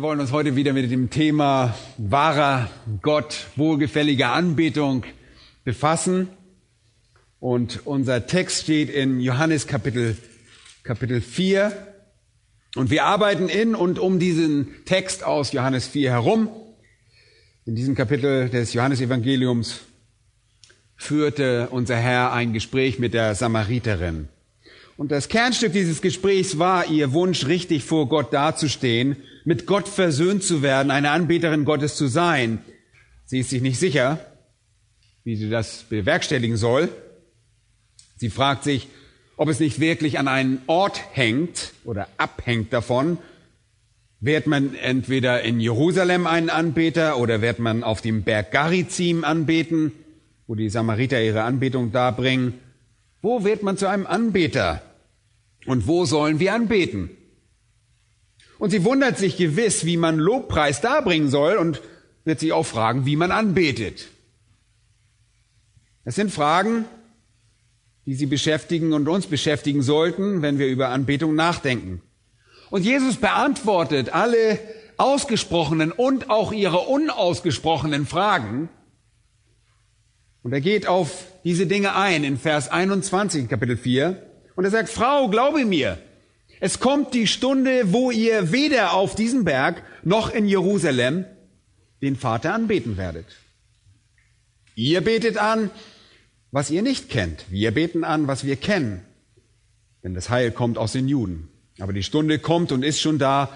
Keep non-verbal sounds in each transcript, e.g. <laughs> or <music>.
Wir wollen uns heute wieder mit dem Thema wahrer Gott, wohlgefälliger Anbetung befassen. Und unser Text steht in Johannes Kapitel, Kapitel 4. Und wir arbeiten in und um diesen Text aus Johannes 4 herum. In diesem Kapitel des Johannesevangeliums führte unser Herr ein Gespräch mit der Samariterin. Und das Kernstück dieses Gesprächs war ihr Wunsch, richtig vor Gott dazustehen, mit Gott versöhnt zu werden, eine Anbeterin Gottes zu sein. Sie ist sich nicht sicher, wie sie das bewerkstelligen soll. Sie fragt sich, ob es nicht wirklich an einen Ort hängt oder abhängt davon. Wird man entweder in Jerusalem einen Anbeter oder wird man auf dem Berg Garizim anbeten, wo die Samariter ihre Anbetung darbringen? Wo wird man zu einem Anbeter? Und wo sollen wir anbeten? Und sie wundert sich gewiss, wie man Lobpreis darbringen soll und wird sich auch fragen, wie man anbetet. Es sind Fragen, die sie beschäftigen und uns beschäftigen sollten, wenn wir über Anbetung nachdenken. Und Jesus beantwortet alle ausgesprochenen und auch ihre unausgesprochenen Fragen. Und er geht auf diese Dinge ein in Vers 21, Kapitel 4. Und er sagt, Frau, glaube mir, es kommt die Stunde, wo ihr weder auf diesem Berg noch in Jerusalem den Vater anbeten werdet. Ihr betet an, was ihr nicht kennt. Wir beten an, was wir kennen. Denn das Heil kommt aus den Juden. Aber die Stunde kommt und ist schon da,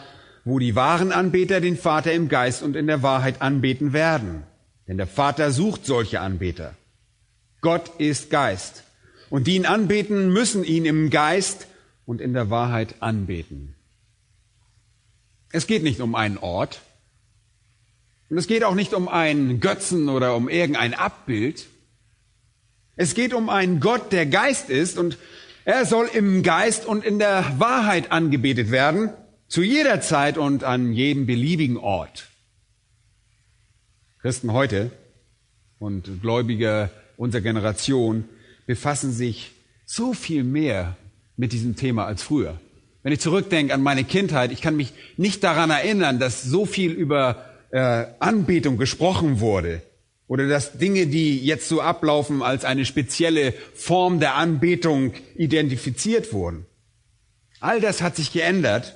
wo die wahren Anbeter den Vater im Geist und in der Wahrheit anbeten werden. Denn der Vater sucht solche Anbeter. Gott ist Geist. Und die ihn anbeten, müssen ihn im Geist und in der Wahrheit anbeten. Es geht nicht um einen Ort. Und es geht auch nicht um einen Götzen oder um irgendein Abbild. Es geht um einen Gott, der Geist ist und er soll im Geist und in der Wahrheit angebetet werden, zu jeder Zeit und an jedem beliebigen Ort. Christen heute und Gläubige unserer Generation befassen sich so viel mehr mit diesem Thema als früher. Wenn ich zurückdenke an meine Kindheit, ich kann mich nicht daran erinnern, dass so viel über äh, Anbetung gesprochen wurde oder dass Dinge, die jetzt so ablaufen, als eine spezielle Form der Anbetung identifiziert wurden. All das hat sich geändert.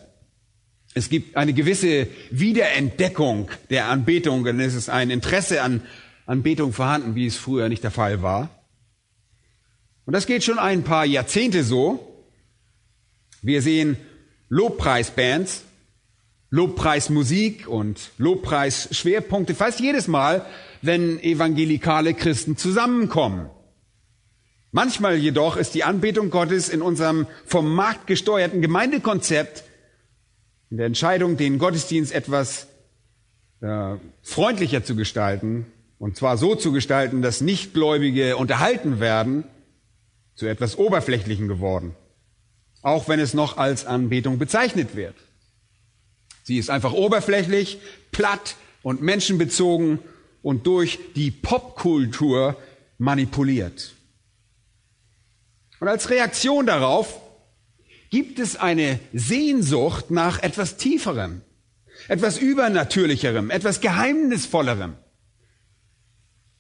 Es gibt eine gewisse Wiederentdeckung der Anbetung und es ist ein Interesse an Anbetung vorhanden, wie es früher nicht der Fall war. Und das geht schon ein paar Jahrzehnte so. Wir sehen Lobpreisbands, Lobpreismusik und Lobpreisschwerpunkte fast jedes Mal, wenn evangelikale Christen zusammenkommen. Manchmal jedoch ist die Anbetung Gottes in unserem vom Markt gesteuerten Gemeindekonzept, in der Entscheidung, den Gottesdienst etwas äh, freundlicher zu gestalten, und zwar so zu gestalten, dass Nichtgläubige unterhalten werden, zu etwas Oberflächlichen geworden, auch wenn es noch als Anbetung bezeichnet wird. Sie ist einfach oberflächlich, platt und menschenbezogen und durch die Popkultur manipuliert. Und als Reaktion darauf gibt es eine Sehnsucht nach etwas Tieferem, etwas Übernatürlicherem, etwas Geheimnisvollerem.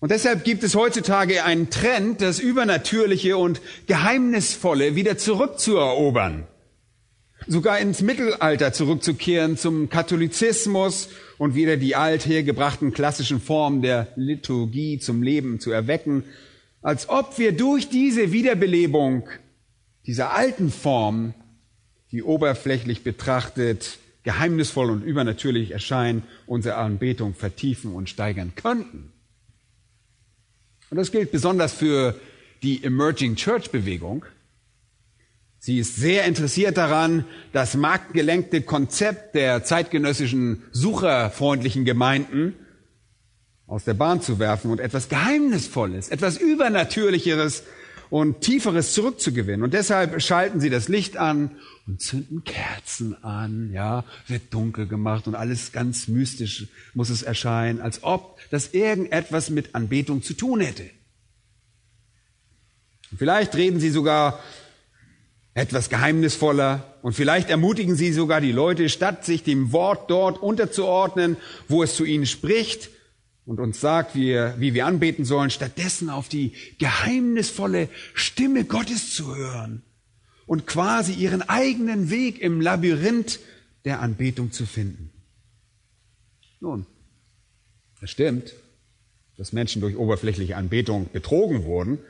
Und deshalb gibt es heutzutage einen Trend, das Übernatürliche und Geheimnisvolle wieder zurückzuerobern. Sogar ins Mittelalter zurückzukehren zum Katholizismus und wieder die althergebrachten klassischen Formen der Liturgie zum Leben zu erwecken, als ob wir durch diese Wiederbelebung dieser alten Form, die oberflächlich betrachtet geheimnisvoll und übernatürlich erscheinen, unsere Anbetung vertiefen und steigern könnten. Und das gilt besonders für die Emerging Church Bewegung. Sie ist sehr interessiert daran, das marktgelenkte Konzept der zeitgenössischen sucherfreundlichen Gemeinden aus der Bahn zu werfen und etwas Geheimnisvolles, etwas Übernatürlicheres und Tieferes zurückzugewinnen. Und deshalb schalten sie das Licht an und zünden Kerzen an, ja, wird dunkel gemacht und alles ganz mystisch muss es erscheinen, als ob das irgendetwas mit Anbetung zu tun hätte. Vielleicht reden sie sogar etwas geheimnisvoller und vielleicht ermutigen sie sogar die Leute, statt sich dem Wort dort unterzuordnen, wo es zu ihnen spricht, und uns sagt, wie, wie wir anbeten sollen, stattdessen auf die geheimnisvolle Stimme Gottes zu hören und quasi ihren eigenen Weg im Labyrinth der Anbetung zu finden. Nun, es stimmt, dass Menschen durch oberflächliche Anbetung betrogen wurden,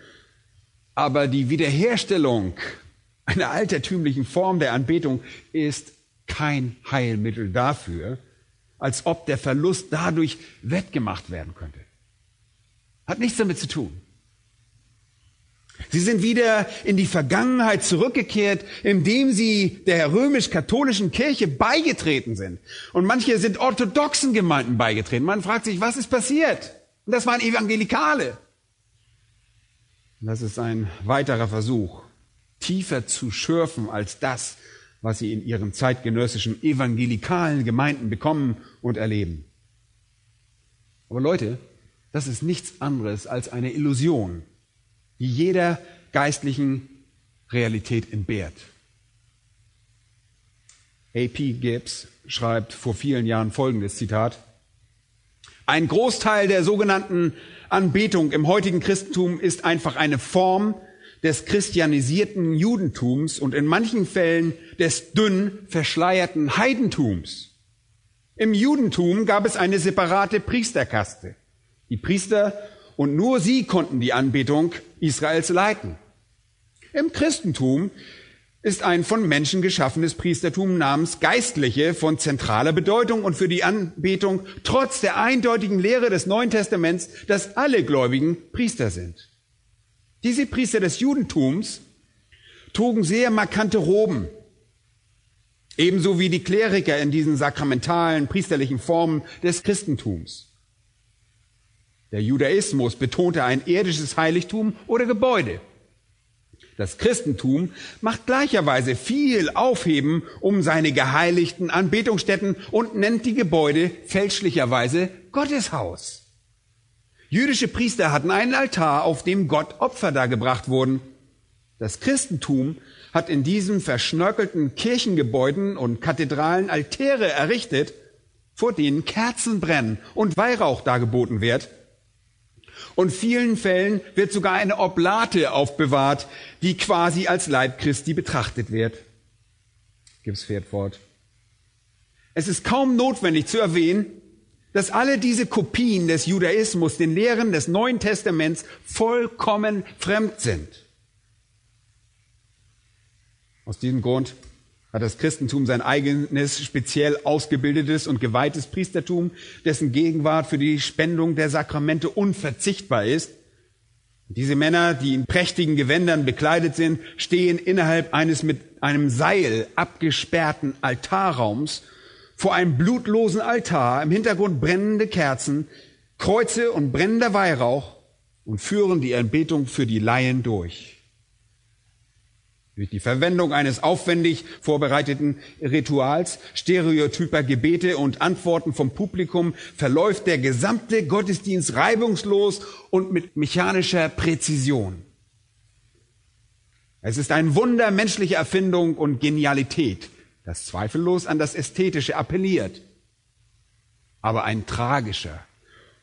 aber die Wiederherstellung einer altertümlichen Form der Anbetung ist kein Heilmittel dafür, als ob der Verlust dadurch wettgemacht werden könnte. Hat nichts damit zu tun. Sie sind wieder in die Vergangenheit zurückgekehrt, indem sie der römisch-katholischen Kirche beigetreten sind. Und manche sind orthodoxen Gemeinden beigetreten. Man fragt sich, was ist passiert? Und das waren Evangelikale. Das ist ein weiterer Versuch, tiefer zu schürfen als das, was sie in ihren zeitgenössischen evangelikalen Gemeinden bekommen und erleben. Aber Leute, das ist nichts anderes als eine Illusion, die jeder geistlichen Realität entbehrt. A.P. Gibbs schreibt vor vielen Jahren folgendes Zitat. Ein Großteil der sogenannten Anbetung im heutigen Christentum ist einfach eine Form des christianisierten Judentums und in manchen Fällen des dünn verschleierten Heidentums. Im Judentum gab es eine separate Priesterkaste. Die Priester und nur sie konnten die Anbetung Israels leiten. Im Christentum ist ein von Menschen geschaffenes Priestertum namens Geistliche von zentraler Bedeutung und für die Anbetung trotz der eindeutigen Lehre des Neuen Testaments, dass alle Gläubigen Priester sind. Diese Priester des Judentums trugen sehr markante Roben, ebenso wie die Kleriker in diesen sakramentalen, priesterlichen Formen des Christentums. Der Judaismus betonte ein irdisches Heiligtum oder Gebäude. Das Christentum macht gleicherweise viel Aufheben um seine geheiligten Anbetungsstätten und nennt die Gebäude fälschlicherweise Gotteshaus. Jüdische Priester hatten einen Altar, auf dem Gott Opfer dargebracht wurden. Das Christentum hat in diesen verschnörkelten Kirchengebäuden und Kathedralen Altäre errichtet, vor denen Kerzen brennen und Weihrauch dargeboten wird. Und vielen Fällen wird sogar eine Oblate aufbewahrt, die quasi als Leib Christi betrachtet wird. Gibbs fährt fort. Es ist kaum notwendig zu erwähnen, dass alle diese Kopien des Judaismus den Lehren des Neuen Testaments vollkommen fremd sind. Aus diesem Grund hat das Christentum sein eigenes speziell ausgebildetes und geweihtes Priestertum, dessen Gegenwart für die Spendung der Sakramente unverzichtbar ist. Diese Männer, die in prächtigen Gewändern bekleidet sind, stehen innerhalb eines mit einem Seil abgesperrten Altarraums vor einem blutlosen Altar, im Hintergrund brennende Kerzen, Kreuze und brennender Weihrauch und führen die Anbetung für die Laien durch. Durch die Verwendung eines aufwendig vorbereiteten Rituals, stereotyper Gebete und Antworten vom Publikum verläuft der gesamte Gottesdienst reibungslos und mit mechanischer Präzision. Es ist ein Wunder menschlicher Erfindung und Genialität, das zweifellos an das Ästhetische appelliert, aber ein tragischer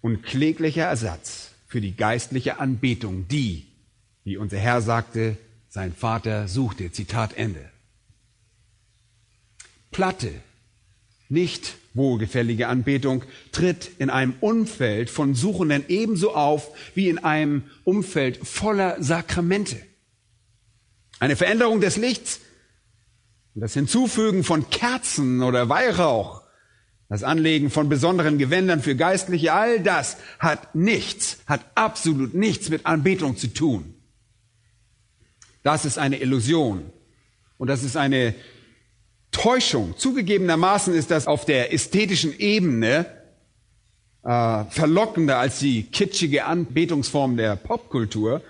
und kläglicher Ersatz für die geistliche Anbetung, die, wie unser Herr sagte, sein Vater suchte. Zitat Ende. Platte, nicht wohlgefällige Anbetung tritt in einem Umfeld von Suchenden ebenso auf wie in einem Umfeld voller Sakramente. Eine Veränderung des Lichts und das Hinzufügen von Kerzen oder Weihrauch, das Anlegen von besonderen Gewändern für Geistliche, all das hat nichts, hat absolut nichts mit Anbetung zu tun. Das ist eine Illusion Und das ist eine Täuschung. Zugegebenermaßen ist das auf der ästhetischen Ebene äh, verlockender als die kitschige Anbetungsform der Popkultur,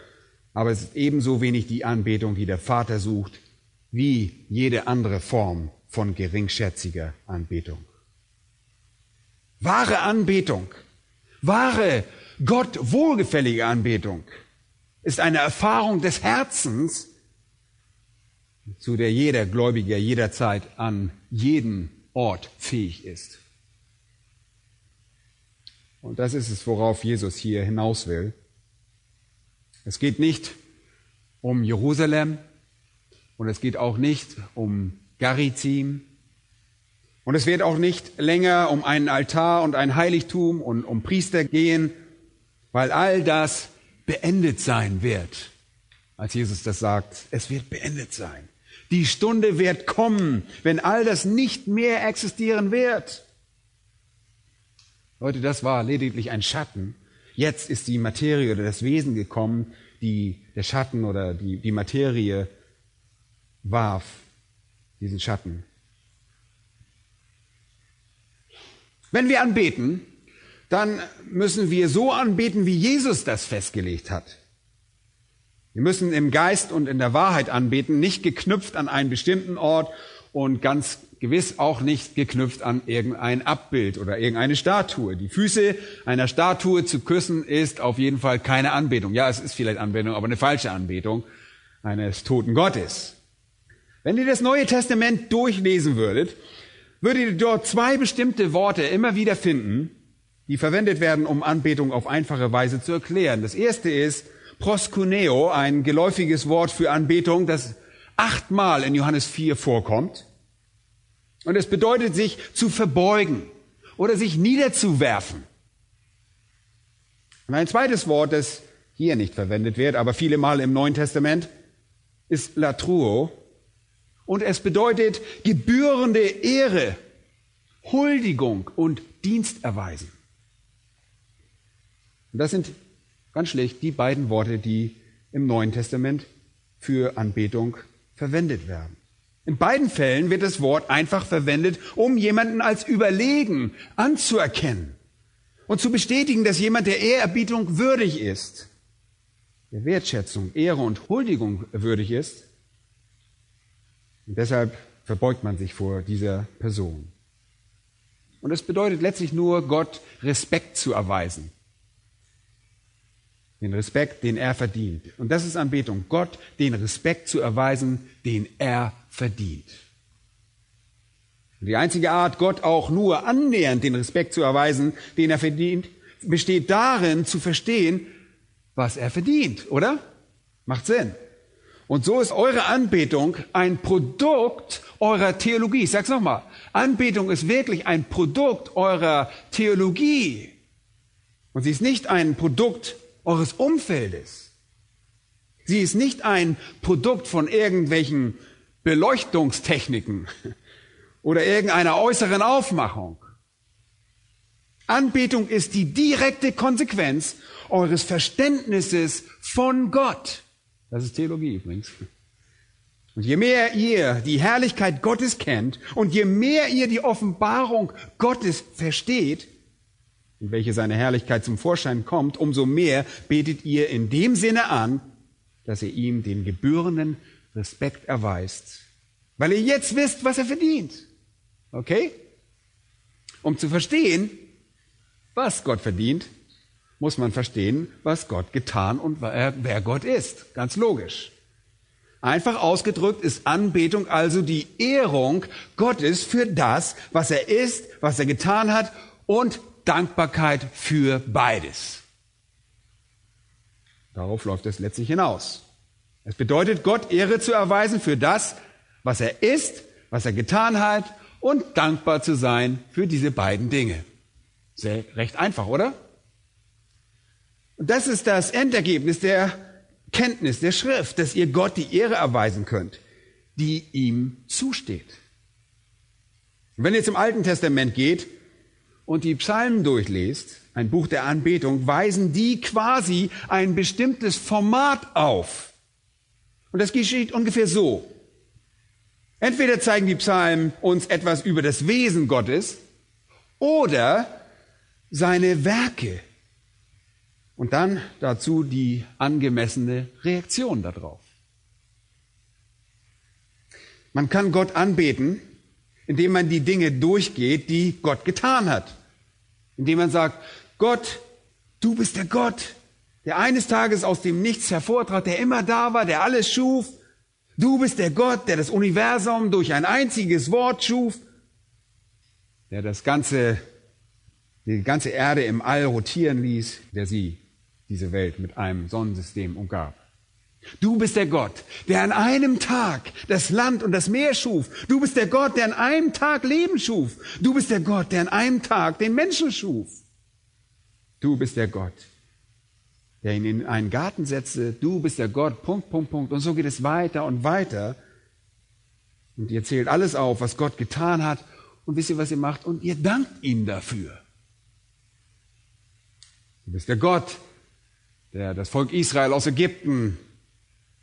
aber es ist ebenso wenig die Anbetung, die der Vater sucht, wie jede andere Form von geringschätziger Anbetung. Wahre Anbetung, wahre Gott wohlgefällige Anbetung ist eine Erfahrung des Herzens, zu der jeder Gläubiger jederzeit an jeden Ort fähig ist. Und das ist es, worauf Jesus hier hinaus will. Es geht nicht um Jerusalem und es geht auch nicht um Garizim und es wird auch nicht länger um einen Altar und ein Heiligtum und um Priester gehen, weil all das beendet sein wird. Als Jesus das sagt, es wird beendet sein. Die Stunde wird kommen, wenn all das nicht mehr existieren wird. Leute, das war lediglich ein Schatten. Jetzt ist die Materie oder das Wesen gekommen, die der Schatten oder die, die Materie warf, diesen Schatten. Wenn wir anbeten, dann müssen wir so anbeten, wie Jesus das festgelegt hat. Wir müssen im Geist und in der Wahrheit anbeten, nicht geknüpft an einen bestimmten Ort und ganz gewiss auch nicht geknüpft an irgendein Abbild oder irgendeine Statue. Die Füße einer Statue zu küssen ist auf jeden Fall keine Anbetung. Ja, es ist vielleicht Anbetung, aber eine falsche Anbetung eines toten Gottes. Wenn ihr das Neue Testament durchlesen würdet, würdet ihr dort zwei bestimmte Worte immer wieder finden, die verwendet werden, um Anbetung auf einfache Weise zu erklären. Das erste ist proskuneo, ein geläufiges Wort für Anbetung, das achtmal in Johannes 4 vorkommt. Und es bedeutet sich zu verbeugen oder sich niederzuwerfen. Und ein zweites Wort, das hier nicht verwendet wird, aber viele Mal im Neuen Testament, ist latruo. Und es bedeutet gebührende Ehre, Huldigung und Dienst erweisen. Und das sind ganz schlicht die beiden Worte, die im Neuen Testament für Anbetung verwendet werden. In beiden Fällen wird das Wort einfach verwendet, um jemanden als überlegen anzuerkennen und zu bestätigen, dass jemand der Ehrerbietung würdig ist, der Wertschätzung, Ehre und Huldigung würdig ist. Und deshalb verbeugt man sich vor dieser Person. Und es bedeutet letztlich nur, Gott Respekt zu erweisen. Den Respekt, den er verdient. Und das ist Anbetung. Gott den Respekt zu erweisen, den er verdient. Und die einzige Art, Gott auch nur annähernd den Respekt zu erweisen, den er verdient, besteht darin, zu verstehen, was er verdient, oder? Macht Sinn. Und so ist eure Anbetung ein Produkt eurer Theologie. Ich sag's nochmal. Anbetung ist wirklich ein Produkt eurer Theologie. Und sie ist nicht ein Produkt eures Umfeldes. Sie ist nicht ein Produkt von irgendwelchen Beleuchtungstechniken <laughs> oder irgendeiner äußeren Aufmachung. Anbetung ist die direkte Konsequenz eures Verständnisses von Gott. Das ist Theologie übrigens. Und je mehr ihr die Herrlichkeit Gottes kennt und je mehr ihr die Offenbarung Gottes versteht, in welche seine Herrlichkeit zum Vorschein kommt, umso mehr betet ihr in dem Sinne an, dass ihr ihm den gebührenden Respekt erweist, weil ihr jetzt wisst, was er verdient. Okay? Um zu verstehen, was Gott verdient, muss man verstehen, was Gott getan und wer Gott ist. Ganz logisch. Einfach ausgedrückt ist Anbetung also die Ehrung Gottes für das, was er ist, was er getan hat und Dankbarkeit für beides. Darauf läuft es letztlich hinaus. Es bedeutet, Gott Ehre zu erweisen für das, was er ist, was er getan hat und dankbar zu sein für diese beiden Dinge. Sehr recht einfach, oder? Und das ist das Endergebnis der Kenntnis der Schrift, dass ihr Gott die Ehre erweisen könnt, die ihm zusteht. Und wenn ihr zum Alten Testament geht und die Psalmen durchlest, ein Buch der Anbetung, weisen die quasi ein bestimmtes Format auf. Und das geschieht ungefähr so. Entweder zeigen die Psalmen uns etwas über das Wesen Gottes oder seine Werke. Und dann dazu die angemessene Reaktion darauf. Man kann Gott anbeten, indem man die Dinge durchgeht, die Gott getan hat. Indem man sagt, Gott, du bist der Gott, der eines Tages aus dem Nichts hervortrat, der immer da war, der alles schuf. Du bist der Gott, der das Universum durch ein einziges Wort schuf, der das ganze, die ganze Erde im All rotieren ließ, der sie, diese Welt, mit einem Sonnensystem umgab. Du bist der Gott, der an einem Tag das Land und das Meer schuf. Du bist der Gott, der an einem Tag Leben schuf. Du bist der Gott, der an einem Tag den Menschen schuf. Du bist der Gott, der ihn in einen Garten setzte. Du bist der Gott, Punkt, Punkt, Punkt. Und so geht es weiter und weiter. Und ihr zählt alles auf, was Gott getan hat. Und wisst ihr, was ihr macht? Und ihr dankt ihm dafür. Du bist der Gott, der das Volk Israel aus Ägypten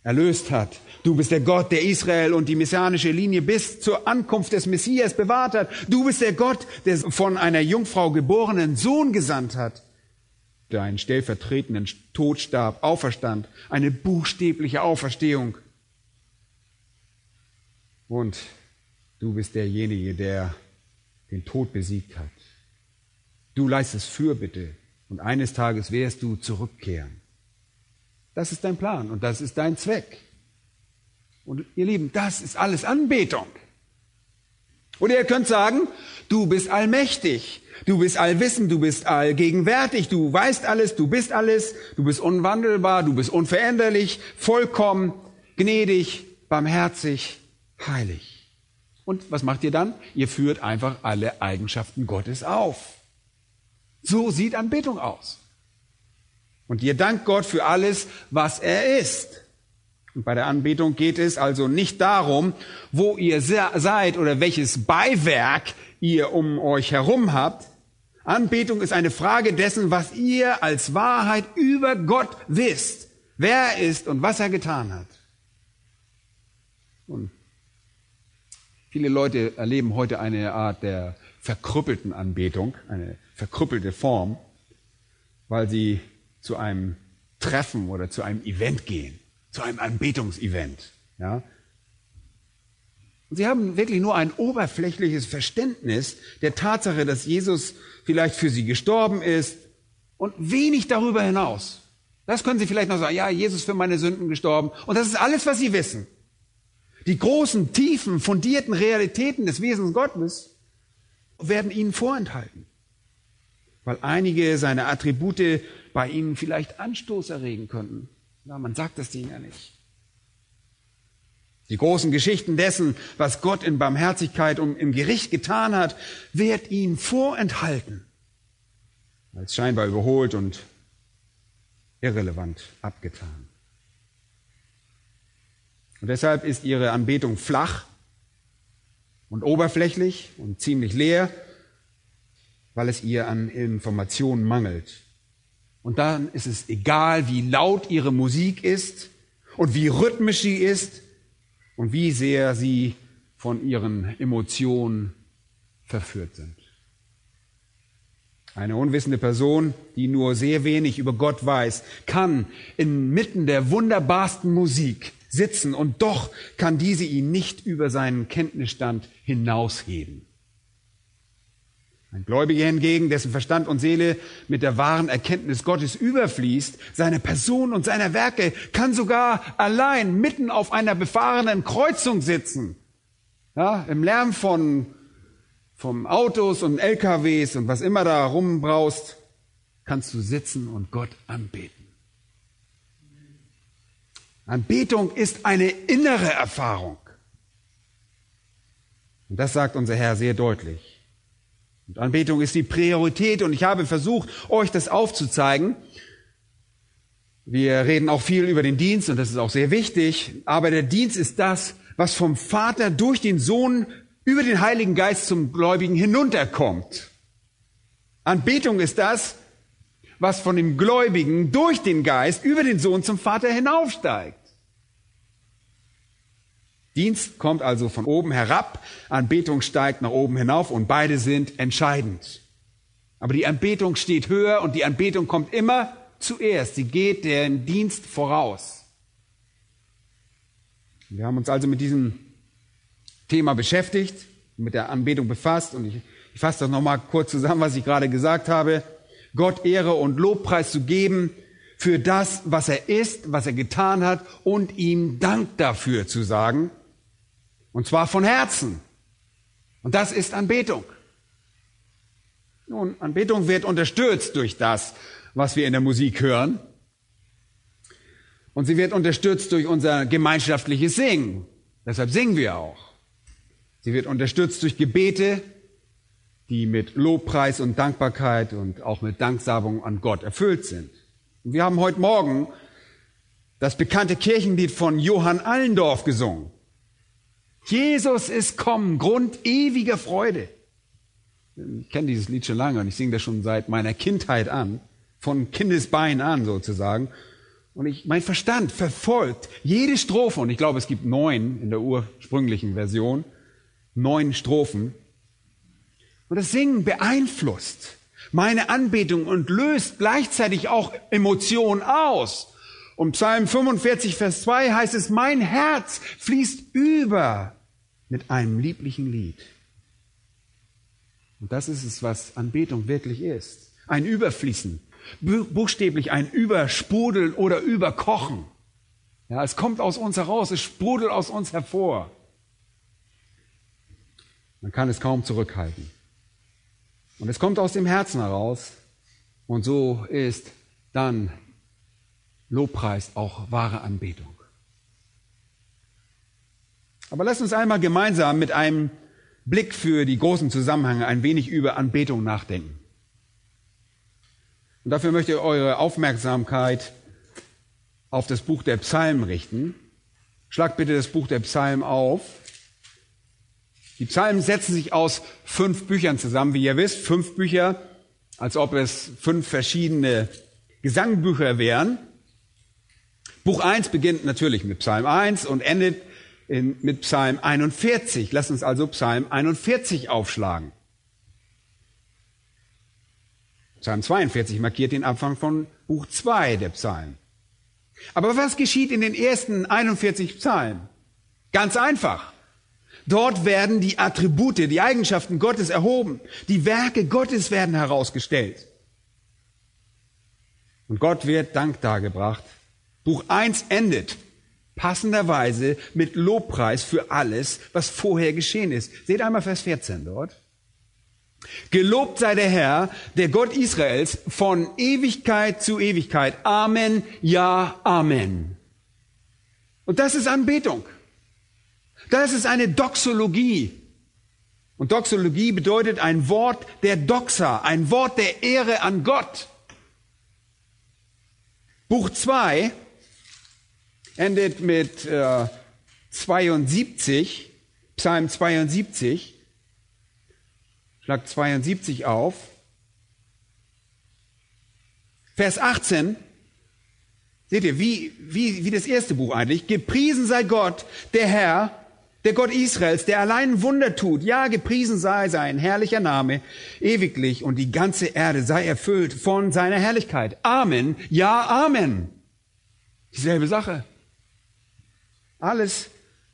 erlöst hat. Du bist der Gott, der Israel und die messianische Linie bis zur Ankunft des Messias bewahrt hat. Du bist der Gott, der von einer Jungfrau geborenen Sohn gesandt hat, der einen stellvertretenden Tod starb, auferstand, eine buchstäbliche Auferstehung. Und du bist derjenige, der den Tod besiegt hat. Du leistest Fürbitte und eines Tages wirst du zurückkehren. Das ist dein Plan und das ist dein Zweck. Und ihr Lieben, das ist alles Anbetung. Oder ihr könnt sagen, du bist allmächtig, du bist allwissend, du bist allgegenwärtig, du weißt alles, du bist alles, du bist unwandelbar, du bist unveränderlich, vollkommen, gnädig, barmherzig, heilig. Und was macht ihr dann? Ihr führt einfach alle Eigenschaften Gottes auf. So sieht Anbetung aus. Und ihr dankt Gott für alles, was er ist. Und bei der Anbetung geht es also nicht darum, wo ihr seid oder welches Beiwerk ihr um euch herum habt. Anbetung ist eine Frage dessen, was ihr als Wahrheit über Gott wisst, wer er ist und was er getan hat. Und viele Leute erleben heute eine Art der verkrüppelten Anbetung, eine verkrüppelte Form, weil sie zu einem Treffen oder zu einem Event gehen, zu einem Anbetungsevent. Ja? Und sie haben wirklich nur ein oberflächliches Verständnis der Tatsache, dass Jesus vielleicht für sie gestorben ist und wenig darüber hinaus. Das können sie vielleicht noch sagen, ja, Jesus für meine Sünden gestorben. Und das ist alles, was sie wissen. Die großen, tiefen, fundierten Realitäten des Wesens Gottes werden ihnen vorenthalten weil einige seiner Attribute bei ihnen vielleicht Anstoß erregen könnten. Ja, man sagt das denen ja nicht. Die großen Geschichten dessen, was Gott in Barmherzigkeit und im Gericht getan hat, wird ihnen vorenthalten, als scheinbar überholt und irrelevant abgetan. Und deshalb ist ihre Anbetung flach und oberflächlich und ziemlich leer weil es ihr an Informationen mangelt. Und dann ist es egal, wie laut ihre Musik ist und wie rhythmisch sie ist und wie sehr sie von ihren Emotionen verführt sind. Eine unwissende Person, die nur sehr wenig über Gott weiß, kann inmitten der wunderbarsten Musik sitzen und doch kann diese ihn nicht über seinen Kenntnisstand hinausheben. Ein Gläubiger hingegen, dessen Verstand und Seele mit der wahren Erkenntnis Gottes überfließt, seine Person und seiner Werke, kann sogar allein mitten auf einer befahrenen Kreuzung sitzen. Ja, im Lärm von, vom Autos und LKWs und was immer da rumbraust, kannst du sitzen und Gott anbeten. Anbetung ist eine innere Erfahrung. Und das sagt unser Herr sehr deutlich. Und Anbetung ist die Priorität und ich habe versucht, euch das aufzuzeigen. Wir reden auch viel über den Dienst und das ist auch sehr wichtig, aber der Dienst ist das, was vom Vater durch den Sohn über den Heiligen Geist zum Gläubigen hinunterkommt. Anbetung ist das, was von dem Gläubigen durch den Geist über den Sohn zum Vater hinaufsteigt. Dienst kommt also von oben herab, Anbetung steigt nach oben hinauf und beide sind entscheidend. Aber die Anbetung steht höher und die Anbetung kommt immer zuerst. Sie geht den Dienst voraus. Wir haben uns also mit diesem Thema beschäftigt, mit der Anbetung befasst und ich, ich fasse das nochmal kurz zusammen, was ich gerade gesagt habe. Gott Ehre und Lobpreis zu geben für das, was er ist, was er getan hat und ihm Dank dafür zu sagen. Und zwar von Herzen. Und das ist Anbetung. Nun, Anbetung wird unterstützt durch das, was wir in der Musik hören. Und sie wird unterstützt durch unser gemeinschaftliches Singen. Deshalb singen wir auch. Sie wird unterstützt durch Gebete, die mit Lobpreis und Dankbarkeit und auch mit Danksagung an Gott erfüllt sind. Und wir haben heute Morgen das bekannte Kirchenlied von Johann Allendorf gesungen. Jesus ist kommen, Grund ewiger Freude. Ich kenne dieses Lied schon lange und ich singe das schon seit meiner Kindheit an, von Kindesbein an sozusagen. Und ich, mein Verstand verfolgt jede Strophe, und ich glaube, es gibt neun in der ursprünglichen Version, neun Strophen. Und das Singen beeinflusst meine Anbetung und löst gleichzeitig auch Emotionen aus. Und Psalm 45, Vers 2 heißt es, mein Herz fließt über mit einem lieblichen Lied. Und das ist es, was Anbetung wirklich ist. Ein Überfließen. Buchstäblich ein Übersprudeln oder Überkochen. Ja, es kommt aus uns heraus, es sprudelt aus uns hervor. Man kann es kaum zurückhalten. Und es kommt aus dem Herzen heraus. Und so ist dann Lobpreis auch wahre Anbetung. Aber lass uns einmal gemeinsam mit einem Blick für die großen Zusammenhänge ein wenig über Anbetung nachdenken. Und dafür möchte ich eure Aufmerksamkeit auf das Buch der Psalmen richten. Schlagt bitte das Buch der Psalmen auf. Die Psalmen setzen sich aus fünf Büchern zusammen, wie ihr wisst. Fünf Bücher, als ob es fünf verschiedene Gesangbücher wären. Buch 1 beginnt natürlich mit Psalm 1 und endet in, mit Psalm 41. Lass uns also Psalm 41 aufschlagen. Psalm 42 markiert den Anfang von Buch 2 der Psalmen. Aber was geschieht in den ersten 41 Psalmen? Ganz einfach. Dort werden die Attribute, die Eigenschaften Gottes erhoben. Die Werke Gottes werden herausgestellt. Und Gott wird Dank dargebracht Buch 1 endet passenderweise mit Lobpreis für alles, was vorher geschehen ist. Seht einmal Vers 14 dort. Gelobt sei der Herr, der Gott Israels, von Ewigkeit zu Ewigkeit. Amen, ja, Amen. Und das ist Anbetung. Das ist eine Doxologie. Und Doxologie bedeutet ein Wort der Doxa, ein Wort der Ehre an Gott. Buch 2 endet mit äh, 72, Psalm 72. Schlag 72 auf. Vers 18. Seht ihr, wie, wie, wie das erste Buch eigentlich. Gepriesen sei Gott, der Herr, der Gott Israels, der allein Wunder tut. Ja, gepriesen sei sein herrlicher Name ewiglich und die ganze Erde sei erfüllt von seiner Herrlichkeit. Amen. Ja, Amen. Dieselbe Sache. Alles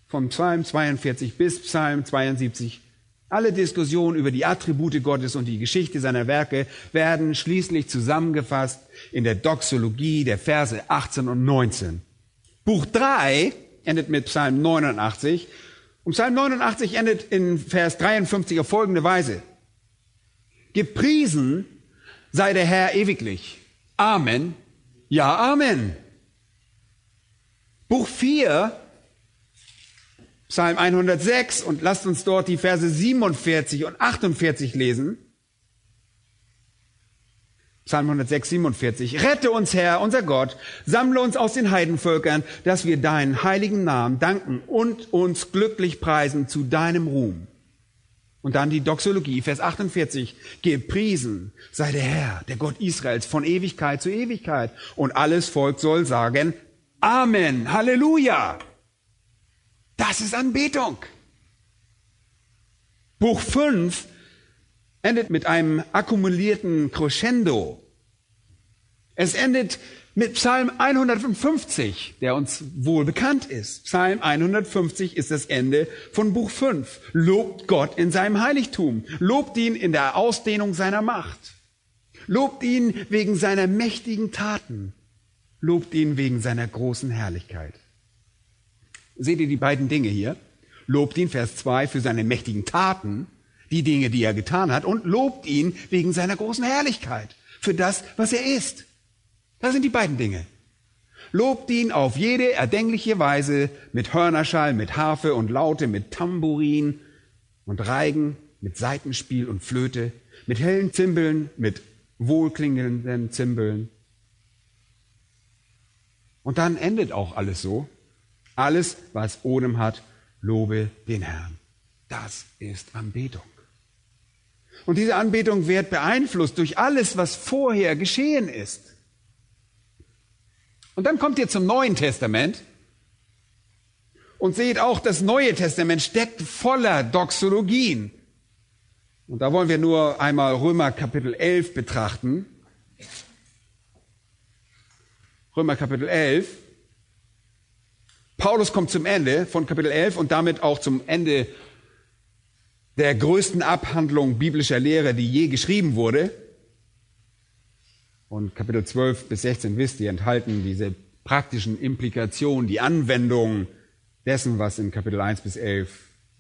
vom Psalm 42 bis Psalm 72, alle Diskussionen über die Attribute Gottes und die Geschichte seiner Werke werden schließlich zusammengefasst in der Doxologie der Verse 18 und 19. Buch 3 endet mit Psalm 89 und Psalm 89 endet in Vers 53 auf folgende Weise. Gepriesen sei der Herr ewiglich. Amen. Ja, Amen. Buch 4 Psalm 106 und lasst uns dort die Verse 47 und 48 lesen. Psalm 106, 47. Rette uns, Herr, unser Gott, sammle uns aus den Heidenvölkern, dass wir deinen heiligen Namen danken und uns glücklich preisen zu deinem Ruhm. Und dann die Doxologie, Vers 48. Gepriesen sei der Herr, der Gott Israels, von Ewigkeit zu Ewigkeit. Und alles Volk soll sagen, Amen, Halleluja. Das ist Anbetung. Buch 5 endet mit einem akkumulierten Crescendo. Es endet mit Psalm 150, der uns wohl bekannt ist. Psalm 150 ist das Ende von Buch 5. Lobt Gott in seinem Heiligtum. Lobt ihn in der Ausdehnung seiner Macht. Lobt ihn wegen seiner mächtigen Taten. Lobt ihn wegen seiner großen Herrlichkeit. Seht ihr die beiden Dinge hier? Lobt ihn, Vers 2, für seine mächtigen Taten, die Dinge, die er getan hat, und lobt ihn wegen seiner großen Herrlichkeit, für das, was er ist. Das sind die beiden Dinge. Lobt ihn auf jede erdenkliche Weise mit Hörnerschall, mit Harfe und Laute, mit Tambourin und Reigen, mit Seitenspiel und Flöte, mit hellen Zimbeln, mit wohlklingenden Zimbeln. Und dann endet auch alles so. Alles, was Odem hat, lobe den Herrn. Das ist Anbetung. Und diese Anbetung wird beeinflusst durch alles, was vorher geschehen ist. Und dann kommt ihr zum Neuen Testament und seht auch, das Neue Testament steckt voller Doxologien. Und da wollen wir nur einmal Römer Kapitel 11 betrachten. Römer Kapitel 11. Paulus kommt zum Ende von Kapitel 11 und damit auch zum Ende der größten Abhandlung biblischer Lehre, die je geschrieben wurde. Und Kapitel 12 bis 16 wisst ihr, enthalten diese praktischen Implikationen, die Anwendung dessen, was in Kapitel 1 bis 11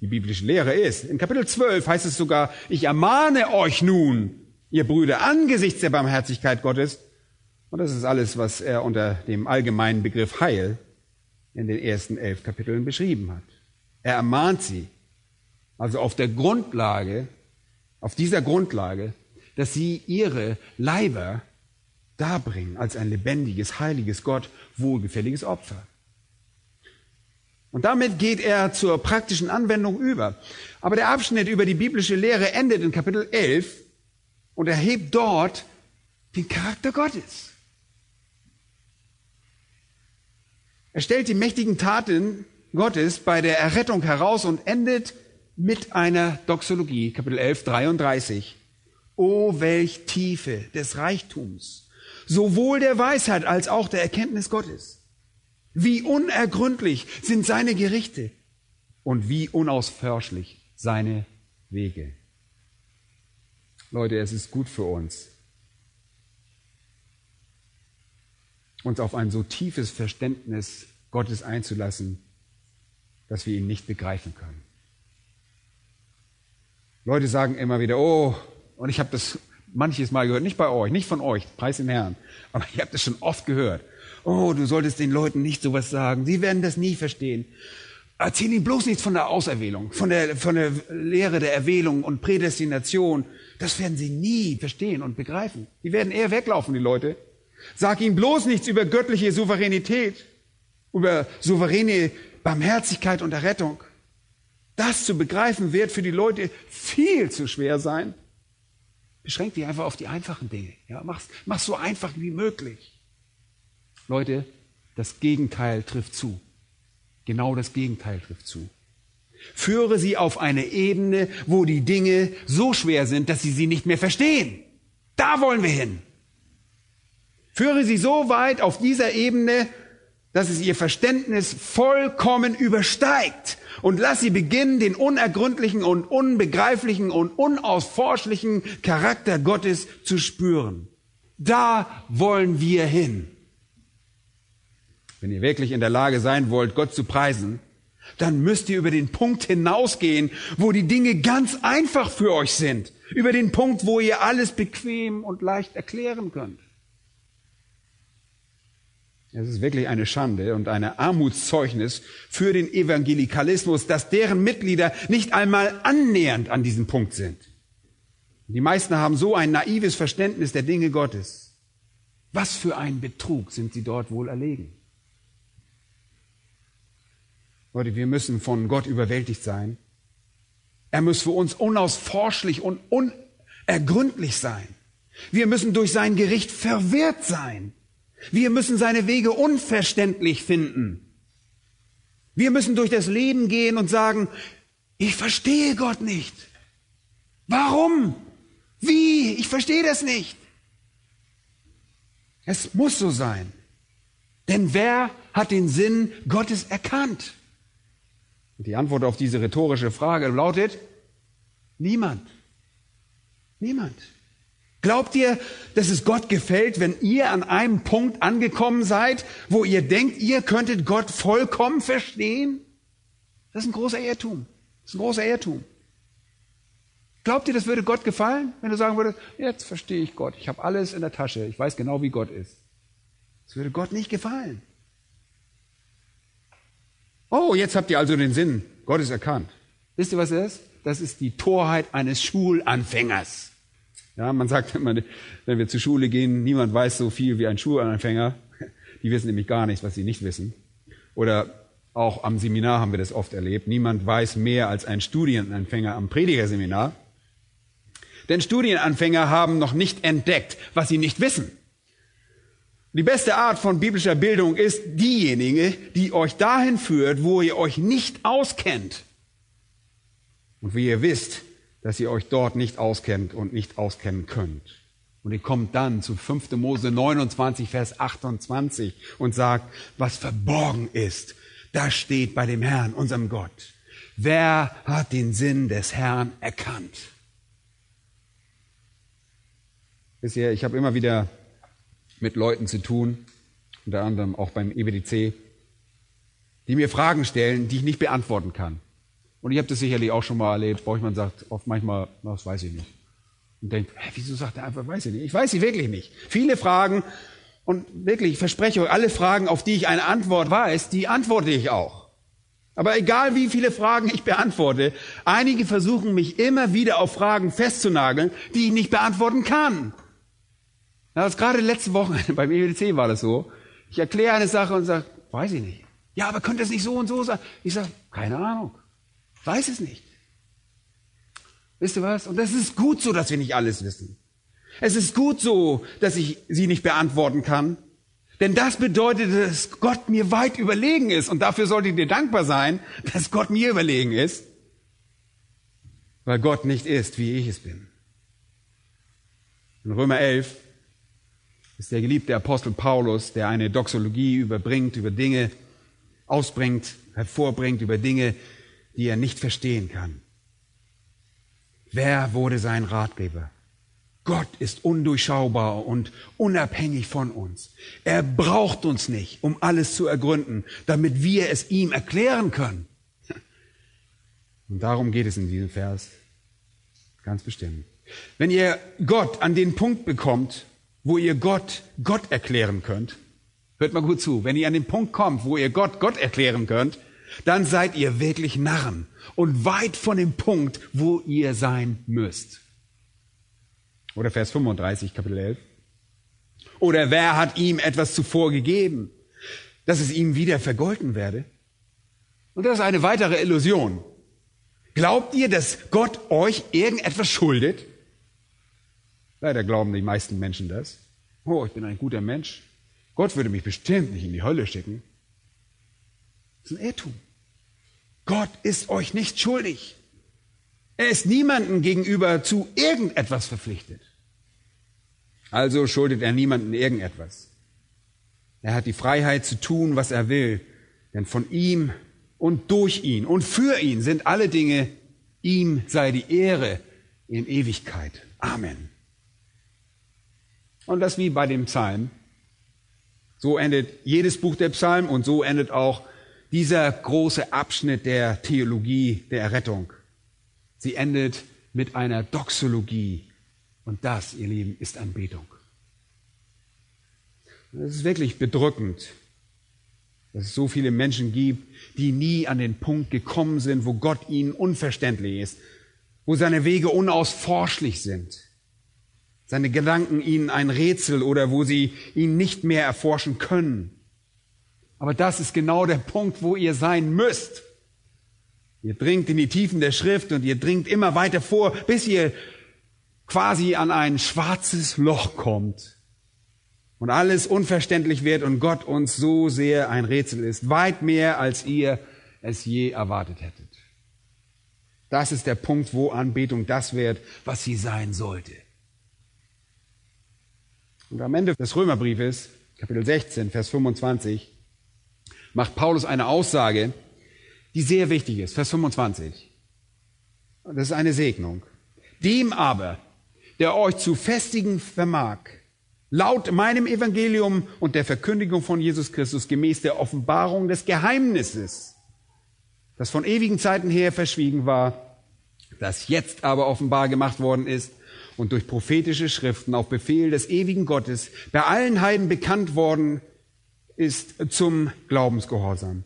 die biblische Lehre ist. In Kapitel 12 heißt es sogar, ich ermahne euch nun, ihr Brüder, angesichts der Barmherzigkeit Gottes. Und das ist alles, was er unter dem allgemeinen Begriff Heil in den ersten elf Kapiteln beschrieben hat. Er ermahnt sie, also auf der Grundlage, auf dieser Grundlage, dass sie ihre Leiber darbringen als ein lebendiges, heiliges Gott, wohlgefälliges Opfer. Und damit geht er zur praktischen Anwendung über. Aber der Abschnitt über die biblische Lehre endet in Kapitel 11 und erhebt dort den Charakter Gottes. Er stellt die mächtigen Taten Gottes bei der Errettung heraus und endet mit einer Doxologie, Kapitel 11, 33. O welch Tiefe des Reichtums sowohl der Weisheit als auch der Erkenntnis Gottes. Wie unergründlich sind seine Gerichte und wie unausforschlich seine Wege. Leute, es ist gut für uns, uns auf ein so tiefes Verständnis Gottes einzulassen, dass wir ihn nicht begreifen können. Leute sagen immer wieder, oh, und ich habe das manches Mal gehört, nicht bei euch, nicht von euch, preis den Herrn, aber ich habe das schon oft gehört. Oh, du solltest den Leuten nicht sowas sagen, sie werden das nie verstehen. Erzähl ihnen bloß nichts von der Auserwählung, von der, von der Lehre der Erwählung und Prädestination. Das werden sie nie verstehen und begreifen. Die werden eher weglaufen, die Leute. Sag ihnen bloß nichts über göttliche Souveränität, über souveräne Barmherzigkeit und Errettung. Das zu begreifen wird für die Leute viel zu schwer sein. Beschränk dich einfach auf die einfachen Dinge. Ja, mach's, mach's so einfach wie möglich. Leute, das Gegenteil trifft zu. Genau das Gegenteil trifft zu. Führe sie auf eine Ebene, wo die Dinge so schwer sind, dass sie sie nicht mehr verstehen. Da wollen wir hin. Führe sie so weit auf dieser Ebene, dass es ihr Verständnis vollkommen übersteigt und lass sie beginnen, den unergründlichen und unbegreiflichen und unausforschlichen Charakter Gottes zu spüren. Da wollen wir hin. Wenn ihr wirklich in der Lage sein wollt, Gott zu preisen, dann müsst ihr über den Punkt hinausgehen, wo die Dinge ganz einfach für euch sind. Über den Punkt, wo ihr alles bequem und leicht erklären könnt. Es ist wirklich eine Schande und eine Armutszeugnis für den Evangelikalismus, dass deren Mitglieder nicht einmal annähernd an diesem Punkt sind. Die meisten haben so ein naives Verständnis der Dinge Gottes. Was für ein Betrug sind sie dort wohl erlegen? Leute, wir müssen von Gott überwältigt sein. Er muss für uns unausforschlich und unergründlich sein. Wir müssen durch sein Gericht verwirrt sein. Wir müssen seine Wege unverständlich finden. Wir müssen durch das Leben gehen und sagen, ich verstehe Gott nicht. Warum? Wie? Ich verstehe das nicht. Es muss so sein. Denn wer hat den Sinn Gottes erkannt? Die Antwort auf diese rhetorische Frage lautet, niemand. Niemand. Glaubt ihr, dass es Gott gefällt, wenn ihr an einem Punkt angekommen seid, wo ihr denkt, ihr könntet Gott vollkommen verstehen? Das ist ein großer Irrtum. Das ist ein großer Irrtum. Glaubt ihr, das würde Gott gefallen, wenn du sagen würdest, jetzt verstehe ich Gott, ich habe alles in der Tasche, ich weiß genau, wie Gott ist. Das würde Gott nicht gefallen. Oh, jetzt habt ihr also den Sinn. Gott ist erkannt. Wisst ihr, was das ist? Das ist die Torheit eines Schulanfängers. Ja, man sagt immer, wenn wir zur Schule gehen, niemand weiß so viel wie ein Schulanfänger. Die wissen nämlich gar nichts, was sie nicht wissen. Oder auch am Seminar haben wir das oft erlebt. Niemand weiß mehr als ein Studienanfänger am Predigerseminar. Denn Studienanfänger haben noch nicht entdeckt, was sie nicht wissen. Die beste Art von biblischer Bildung ist diejenige, die euch dahin führt, wo ihr euch nicht auskennt. Und wie ihr wisst, dass ihr euch dort nicht auskennt und nicht auskennen könnt. Und ihr kommt dann zu 5. Mose 29, Vers 28 und sagt, was verborgen ist, das steht bei dem Herrn, unserem Gott. Wer hat den Sinn des Herrn erkannt? Bisher, ich habe immer wieder mit Leuten zu tun, unter anderem auch beim EBDC, die mir Fragen stellen, die ich nicht beantworten kann. Und ich habe das sicherlich auch schon mal erlebt, wo man sagt oft manchmal, das weiß ich nicht. Und denkt, hä, wieso sagt er einfach, weiß ich nicht? Ich weiß sie wirklich nicht. Viele Fragen und wirklich, ich verspreche euch, alle Fragen, auf die ich eine Antwort weiß, die antworte ich auch. Aber egal wie viele Fragen ich beantworte, einige versuchen mich immer wieder auf Fragen festzunageln, die ich nicht beantworten kann. Das gerade letzte Woche <laughs> beim EWC war das so. Ich erkläre eine Sache und sage, weiß ich nicht. Ja, aber könnte es nicht so und so sein? Ich sage, keine Ahnung. Weiß es nicht. Wisst ihr was? Und das ist gut so, dass wir nicht alles wissen. Es ist gut so, dass ich sie nicht beantworten kann. Denn das bedeutet, dass Gott mir weit überlegen ist. Und dafür solltet ihr dankbar sein, dass Gott mir überlegen ist. Weil Gott nicht ist, wie ich es bin. In Römer 11 ist der geliebte Apostel Paulus, der eine Doxologie überbringt, über Dinge ausbringt, hervorbringt, über Dinge, die er nicht verstehen kann. Wer wurde sein Ratgeber? Gott ist undurchschaubar und unabhängig von uns. Er braucht uns nicht, um alles zu ergründen, damit wir es ihm erklären können. Und darum geht es in diesem Vers ganz bestimmt. Wenn ihr Gott an den Punkt bekommt, wo ihr Gott Gott erklären könnt, hört mal gut zu, wenn ihr an den Punkt kommt, wo ihr Gott Gott erklären könnt, dann seid ihr wirklich Narren und weit von dem Punkt, wo ihr sein müsst. Oder Vers 35, Kapitel 11. Oder wer hat ihm etwas zuvor gegeben, dass es ihm wieder vergolten werde? Und das ist eine weitere Illusion. Glaubt ihr, dass Gott euch irgendetwas schuldet? Leider glauben die meisten Menschen das. Oh, ich bin ein guter Mensch. Gott würde mich bestimmt nicht in die Hölle schicken. Das ist ein Irrtum. Gott ist euch nicht schuldig. Er ist niemandem gegenüber zu irgendetwas verpflichtet. Also schuldet er niemandem irgendetwas. Er hat die Freiheit zu tun, was er will, denn von ihm und durch ihn und für ihn sind alle Dinge, ihm sei die Ehre in Ewigkeit. Amen. Und das wie bei dem Psalm. So endet jedes Buch der Psalm und so endet auch dieser große Abschnitt der Theologie der Errettung. Sie endet mit einer Doxologie. Und das, ihr Lieben, ist Anbetung. Es ist wirklich bedrückend, dass es so viele Menschen gibt, die nie an den Punkt gekommen sind, wo Gott ihnen unverständlich ist, wo seine Wege unausforschlich sind seine Gedanken ihnen ein Rätsel oder wo sie ihn nicht mehr erforschen können. Aber das ist genau der Punkt, wo ihr sein müsst. Ihr dringt in die Tiefen der Schrift und ihr dringt immer weiter vor, bis ihr quasi an ein schwarzes Loch kommt und alles unverständlich wird und Gott uns so sehr ein Rätsel ist, weit mehr als ihr es je erwartet hättet. Das ist der Punkt, wo Anbetung das wird, was sie sein sollte. Und am Ende des Römerbriefes, Kapitel 16, Vers 25, macht Paulus eine Aussage, die sehr wichtig ist. Vers 25. Das ist eine Segnung. Dem aber, der euch zu festigen vermag, laut meinem Evangelium und der Verkündigung von Jesus Christus gemäß der Offenbarung des Geheimnisses, das von ewigen Zeiten her verschwiegen war, das jetzt aber offenbar gemacht worden ist und durch prophetische Schriften auf Befehl des ewigen Gottes bei allen Heiden bekannt worden ist zum Glaubensgehorsam.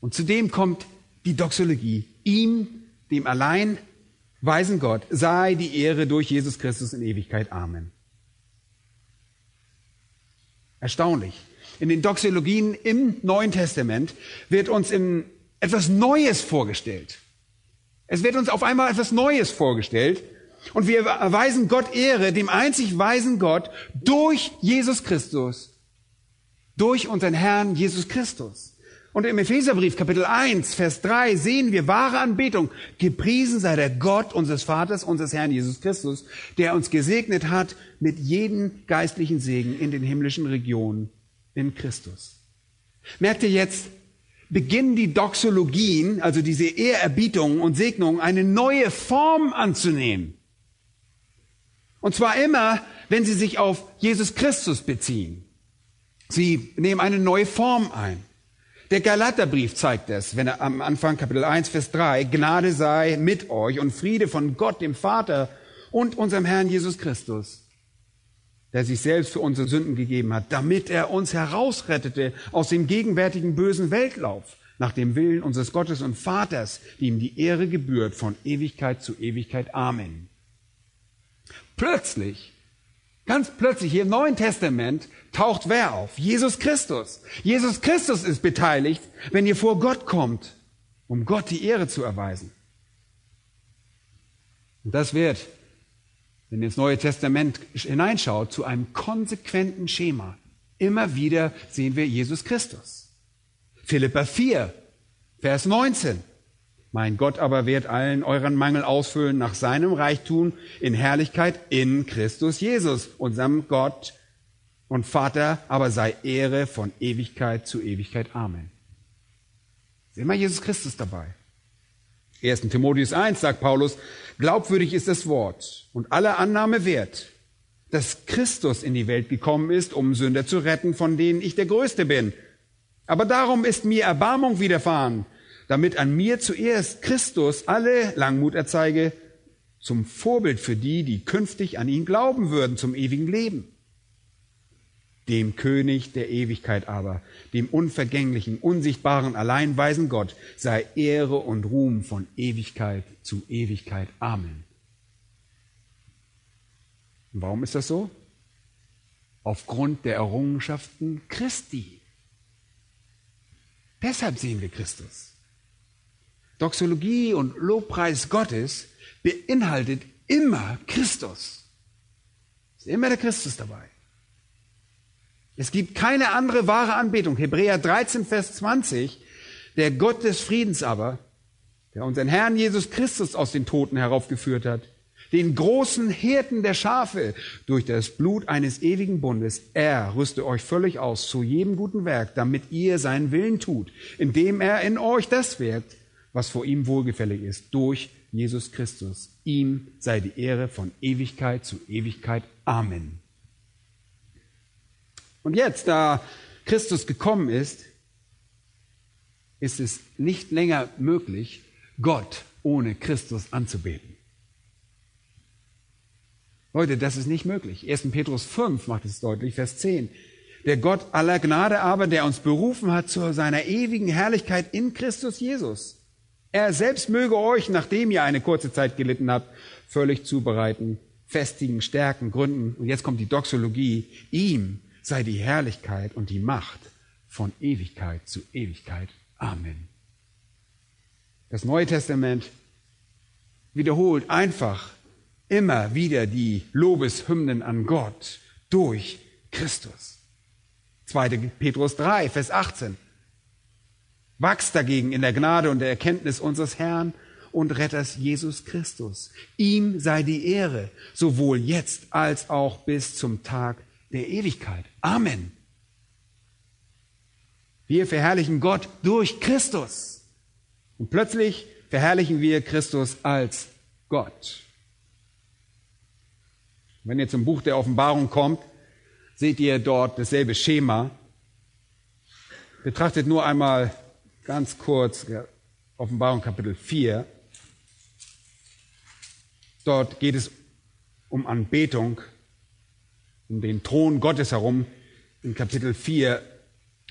Und zudem kommt die Doxologie. Ihm, dem allein weisen Gott, sei die Ehre durch Jesus Christus in Ewigkeit. Amen. Erstaunlich. In den Doxologien im Neuen Testament wird uns etwas Neues vorgestellt. Es wird uns auf einmal etwas Neues vorgestellt. Und wir erweisen Gott Ehre, dem einzig weisen Gott, durch Jesus Christus. Durch unseren Herrn Jesus Christus. Und im Epheserbrief Kapitel 1, Vers 3 sehen wir wahre Anbetung. Gepriesen sei der Gott unseres Vaters, unseres Herrn Jesus Christus, der uns gesegnet hat mit jedem geistlichen Segen in den himmlischen Regionen in Christus. Merkt ihr jetzt, beginnen die Doxologien, also diese Ehrerbietungen und Segnungen, eine neue Form anzunehmen. Und zwar immer, wenn sie sich auf Jesus Christus beziehen. Sie nehmen eine neue Form ein. Der Galaterbrief zeigt es, wenn er am Anfang Kapitel 1, Vers 3, Gnade sei mit euch und Friede von Gott, dem Vater und unserem Herrn Jesus Christus, der sich selbst für unsere Sünden gegeben hat, damit er uns herausrettete aus dem gegenwärtigen bösen Weltlauf, nach dem Willen unseres Gottes und Vaters, die ihm die Ehre gebührt von Ewigkeit zu Ewigkeit. Amen. Plötzlich Ganz plötzlich hier im Neuen Testament taucht wer auf? Jesus Christus. Jesus Christus ist beteiligt, wenn ihr vor Gott kommt, um Gott die Ehre zu erweisen. Und das wird, wenn ihr ins Neue Testament hineinschaut, zu einem konsequenten Schema. Immer wieder sehen wir Jesus Christus. Philippa 4, Vers 19. Mein Gott aber wird allen euren Mangel ausfüllen nach seinem Reichtum in Herrlichkeit in Christus Jesus, unserem Gott und Vater, aber sei Ehre von Ewigkeit zu Ewigkeit. Amen. Ist immer Jesus Christus dabei. 1. Timotheus 1 sagt Paulus, glaubwürdig ist das Wort und alle Annahme wert, dass Christus in die Welt gekommen ist, um Sünder zu retten, von denen ich der Größte bin. Aber darum ist mir Erbarmung widerfahren, damit an mir zuerst Christus alle Langmut erzeige, zum Vorbild für die, die künftig an ihn glauben würden, zum ewigen Leben. Dem König der Ewigkeit aber, dem unvergänglichen, unsichtbaren, alleinweisen Gott, sei Ehre und Ruhm von Ewigkeit zu Ewigkeit. Amen. Warum ist das so? Aufgrund der Errungenschaften Christi. Deshalb sehen wir Christus. Doxologie und Lobpreis Gottes beinhaltet immer Christus. Ist immer der Christus dabei. Es gibt keine andere wahre Anbetung. Hebräer 13, Vers 20. Der Gott des Friedens aber, der unseren Herrn Jesus Christus aus den Toten heraufgeführt hat, den großen Hirten der Schafe durch das Blut eines ewigen Bundes, er rüste euch völlig aus zu jedem guten Werk, damit ihr seinen Willen tut, indem er in euch das wirkt, was vor ihm wohlgefällig ist, durch Jesus Christus. Ihm sei die Ehre von Ewigkeit zu Ewigkeit. Amen. Und jetzt, da Christus gekommen ist, ist es nicht länger möglich, Gott ohne Christus anzubeten. Leute, das ist nicht möglich. 1. Petrus 5 macht es deutlich, Vers 10. Der Gott aller Gnade aber, der uns berufen hat zu seiner ewigen Herrlichkeit in Christus Jesus er selbst möge euch, nachdem ihr eine kurze Zeit gelitten habt, völlig zubereiten, festigen, stärken, gründen. Und jetzt kommt die Doxologie. Ihm sei die Herrlichkeit und die Macht von Ewigkeit zu Ewigkeit. Amen. Das Neue Testament wiederholt einfach immer wieder die Lobeshymnen an Gott durch Christus. 2. Petrus 3, Vers 18. Wachst dagegen in der Gnade und der Erkenntnis unseres Herrn und Retters Jesus Christus. Ihm sei die Ehre, sowohl jetzt als auch bis zum Tag der Ewigkeit. Amen. Wir verherrlichen Gott durch Christus. Und plötzlich verherrlichen wir Christus als Gott. Wenn ihr zum Buch der Offenbarung kommt, seht ihr dort dasselbe Schema. Betrachtet nur einmal ganz kurz Offenbarung Kapitel 4. Dort geht es um Anbetung, um den Thron Gottes herum in Kapitel 4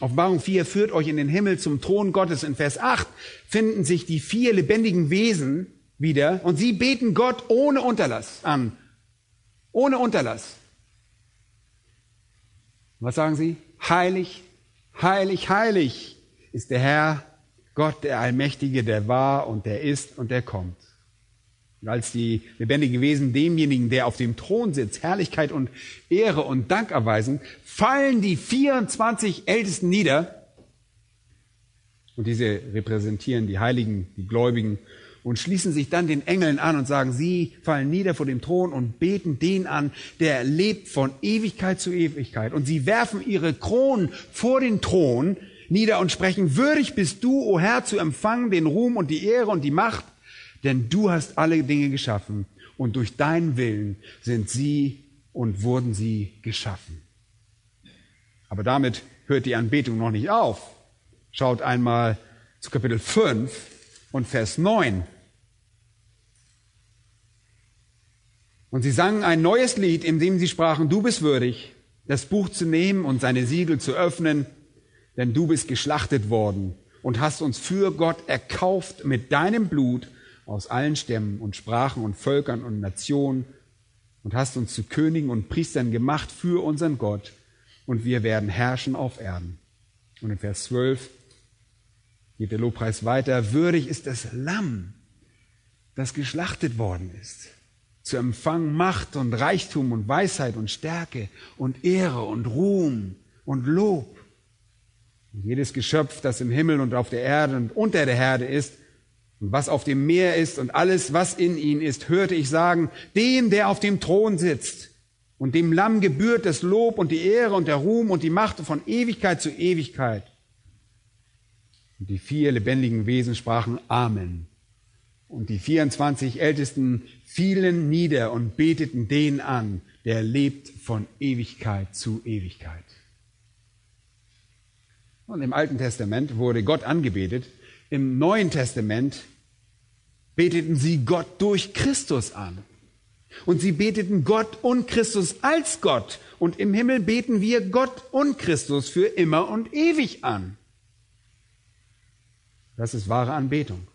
Offenbarung 4 führt euch in den Himmel zum Thron Gottes. In Vers 8 finden sich die vier lebendigen Wesen wieder und sie beten Gott ohne Unterlass an. Ohne Unterlass. Was sagen sie? Heilig, heilig, heilig ist der Herr, Gott, der Allmächtige, der war und der ist und der kommt. Und als die lebendigen Wesen demjenigen, der auf dem Thron sitzt, Herrlichkeit und Ehre und Dank erweisen, fallen die 24 Ältesten nieder. Und diese repräsentieren die Heiligen, die Gläubigen und schließen sich dann den Engeln an und sagen, sie fallen nieder vor dem Thron und beten den an, der lebt von Ewigkeit zu Ewigkeit. Und sie werfen ihre Kronen vor den Thron nieder und sprechen, würdig bist du, o Herr, zu empfangen den Ruhm und die Ehre und die Macht, denn du hast alle Dinge geschaffen und durch deinen Willen sind sie und wurden sie geschaffen. Aber damit hört die Anbetung noch nicht auf. Schaut einmal zu Kapitel 5 und Vers 9. Und sie sangen ein neues Lied, in dem sie sprachen, du bist würdig, das Buch zu nehmen und seine Siegel zu öffnen, denn du bist geschlachtet worden und hast uns für Gott erkauft mit deinem Blut aus allen Stämmen und Sprachen und Völkern und Nationen und hast uns zu Königen und Priestern gemacht für unseren Gott und wir werden herrschen auf Erden. Und in Vers 12 geht der Lobpreis weiter. Würdig ist das Lamm, das geschlachtet worden ist, zu empfangen Macht und Reichtum und Weisheit und Stärke und Ehre und Ruhm und Lob. Jedes Geschöpf, das im Himmel und auf der Erde und unter der Erde ist, und was auf dem Meer ist und alles, was in ihn ist, hörte ich sagen, dem, der auf dem Thron sitzt und dem Lamm gebührt das Lob und die Ehre und der Ruhm und die Macht von Ewigkeit zu Ewigkeit. Und die vier lebendigen Wesen sprachen Amen. Und die 24 Ältesten fielen nieder und beteten den an, der lebt von Ewigkeit zu Ewigkeit. Und im Alten Testament wurde Gott angebetet, im Neuen Testament beteten sie Gott durch Christus an. Und sie beteten Gott und Christus als Gott. Und im Himmel beten wir Gott und Christus für immer und ewig an. Das ist wahre Anbetung.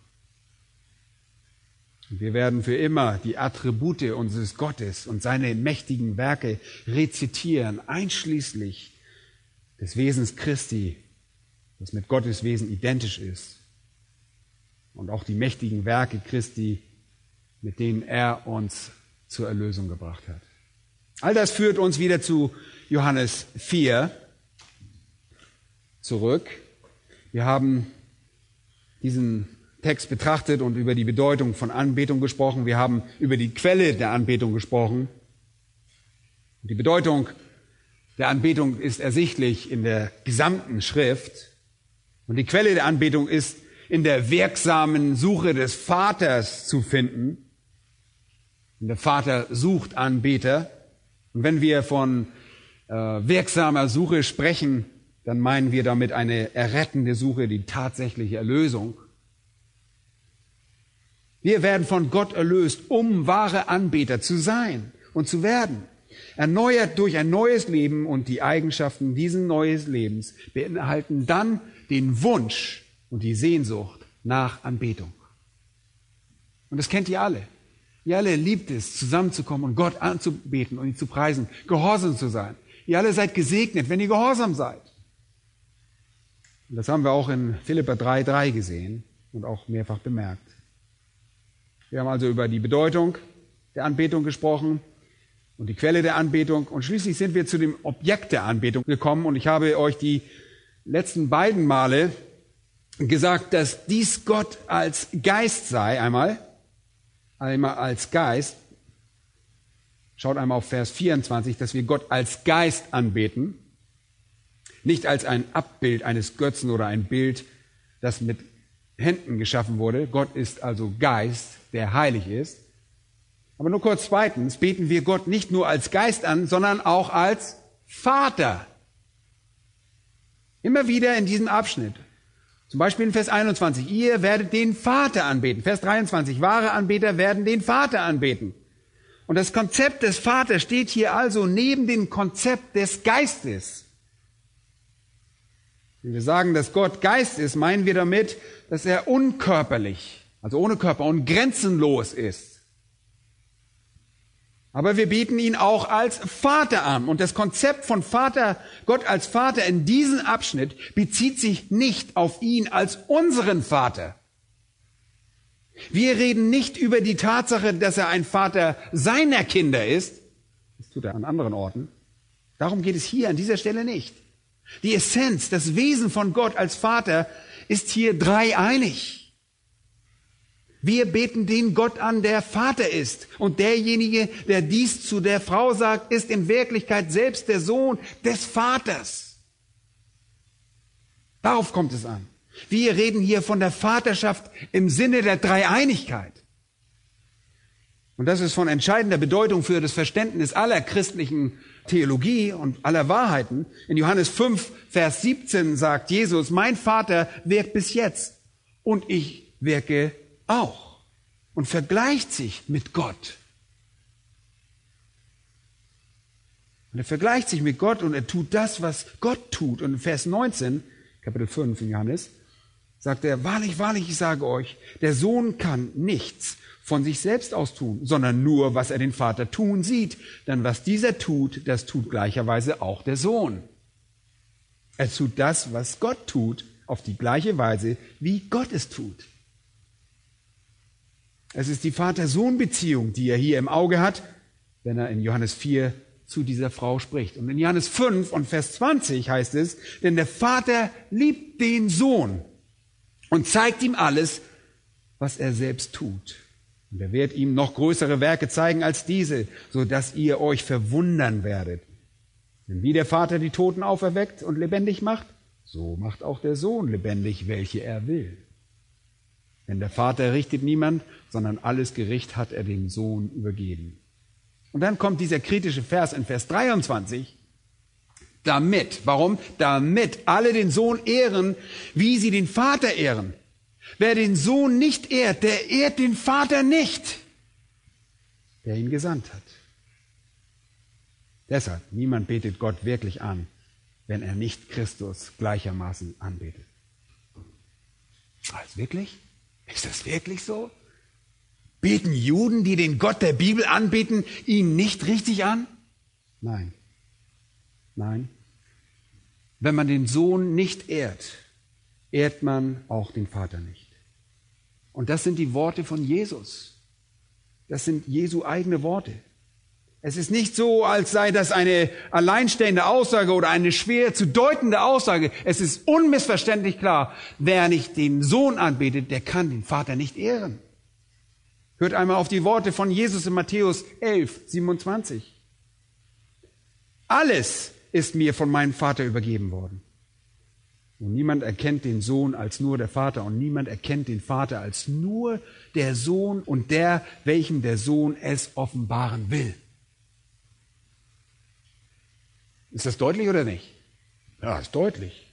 Und wir werden für immer die Attribute unseres Gottes und seine mächtigen Werke rezitieren, einschließlich des Wesens Christi, das mit Gottes Wesen identisch ist und auch die mächtigen Werke Christi, mit denen er uns zur Erlösung gebracht hat. All das führt uns wieder zu Johannes 4 zurück. Wir haben diesen Text betrachtet und über die Bedeutung von Anbetung gesprochen. Wir haben über die Quelle der Anbetung gesprochen. Die Bedeutung der Anbetung ist ersichtlich in der gesamten Schrift. Und die Quelle der Anbetung ist in der wirksamen Suche des Vaters zu finden. Und der Vater sucht Anbeter. Und wenn wir von äh, wirksamer Suche sprechen, dann meinen wir damit eine errettende Suche, die tatsächliche Erlösung. Wir werden von Gott erlöst, um wahre Anbeter zu sein und zu werden. Erneuert durch ein neues Leben und die Eigenschaften dieses neues Lebens beinhalten dann den Wunsch, und die Sehnsucht nach Anbetung. Und das kennt ihr alle. Ihr alle liebt es, zusammenzukommen und Gott anzubeten und ihn zu preisen, gehorsam zu sein. Ihr alle seid gesegnet, wenn ihr gehorsam seid. Und das haben wir auch in Philippa 3,3 gesehen und auch mehrfach bemerkt. Wir haben also über die Bedeutung der Anbetung gesprochen und die Quelle der Anbetung und schließlich sind wir zu dem Objekt der Anbetung gekommen und ich habe euch die letzten beiden Male gesagt, dass dies Gott als Geist sei, einmal, einmal als Geist. Schaut einmal auf Vers 24, dass wir Gott als Geist anbeten, nicht als ein Abbild eines Götzen oder ein Bild, das mit Händen geschaffen wurde. Gott ist also Geist, der heilig ist. Aber nur kurz zweitens beten wir Gott nicht nur als Geist an, sondern auch als Vater. Immer wieder in diesem Abschnitt. Zum Beispiel in Vers 21, ihr werdet den Vater anbeten. Vers 23, wahre Anbeter werden den Vater anbeten. Und das Konzept des Vaters steht hier also neben dem Konzept des Geistes. Wenn wir sagen, dass Gott Geist ist, meinen wir damit, dass er unkörperlich, also ohne Körper und grenzenlos ist. Aber wir bieten ihn auch als Vater an. Und das Konzept von Vater, Gott als Vater in diesem Abschnitt bezieht sich nicht auf ihn als unseren Vater. Wir reden nicht über die Tatsache, dass er ein Vater seiner Kinder ist. Das tut er an anderen Orten. Darum geht es hier an dieser Stelle nicht. Die Essenz, das Wesen von Gott als Vater ist hier dreieinig. Wir beten den Gott an, der Vater ist. Und derjenige, der dies zu der Frau sagt, ist in Wirklichkeit selbst der Sohn des Vaters. Darauf kommt es an. Wir reden hier von der Vaterschaft im Sinne der Dreieinigkeit. Und das ist von entscheidender Bedeutung für das Verständnis aller christlichen Theologie und aller Wahrheiten. In Johannes 5, Vers 17 sagt Jesus, mein Vater wirkt bis jetzt und ich wirke auch und vergleicht sich mit Gott. Und er vergleicht sich mit Gott und er tut das, was Gott tut. Und in Vers 19, Kapitel 5 in Johannes, sagt er, wahrlich, wahrlich, ich sage euch, der Sohn kann nichts von sich selbst aus tun, sondern nur, was er den Vater tun sieht. Denn was dieser tut, das tut gleicherweise auch der Sohn. Er tut das, was Gott tut, auf die gleiche Weise, wie Gott es tut. Es ist die Vater-Sohn-Beziehung, die er hier im Auge hat, wenn er in Johannes 4 zu dieser Frau spricht. Und in Johannes 5 und Vers 20 heißt es, denn der Vater liebt den Sohn und zeigt ihm alles, was er selbst tut. Und er wird ihm noch größere Werke zeigen als diese, so dass ihr euch verwundern werdet. Denn wie der Vater die Toten auferweckt und lebendig macht, so macht auch der Sohn lebendig, welche er will. Denn der Vater richtet niemand, sondern alles Gericht hat er dem Sohn übergeben. Und dann kommt dieser kritische Vers in Vers 23. Damit, warum? Damit alle den Sohn ehren, wie sie den Vater ehren. Wer den Sohn nicht ehrt, der ehrt den Vater nicht, der ihn gesandt hat. Deshalb, niemand betet Gott wirklich an, wenn er nicht Christus gleichermaßen anbetet. Was, wirklich? Ist das wirklich so? Beten Juden, die den Gott der Bibel anbeten, ihn nicht richtig an? Nein. Nein. Wenn man den Sohn nicht ehrt, ehrt man auch den Vater nicht. Und das sind die Worte von Jesus. Das sind Jesu eigene Worte. Es ist nicht so, als sei das eine alleinstehende Aussage oder eine schwer zu deutende Aussage. Es ist unmissverständlich klar, wer nicht den Sohn anbetet, der kann den Vater nicht ehren. Hört einmal auf die Worte von Jesus in Matthäus 11, 27. Alles ist mir von meinem Vater übergeben worden. Und niemand erkennt den Sohn als nur der Vater und niemand erkennt den Vater als nur der Sohn und der, welchem der Sohn es offenbaren will. Ist das deutlich oder nicht? Ja, ist deutlich.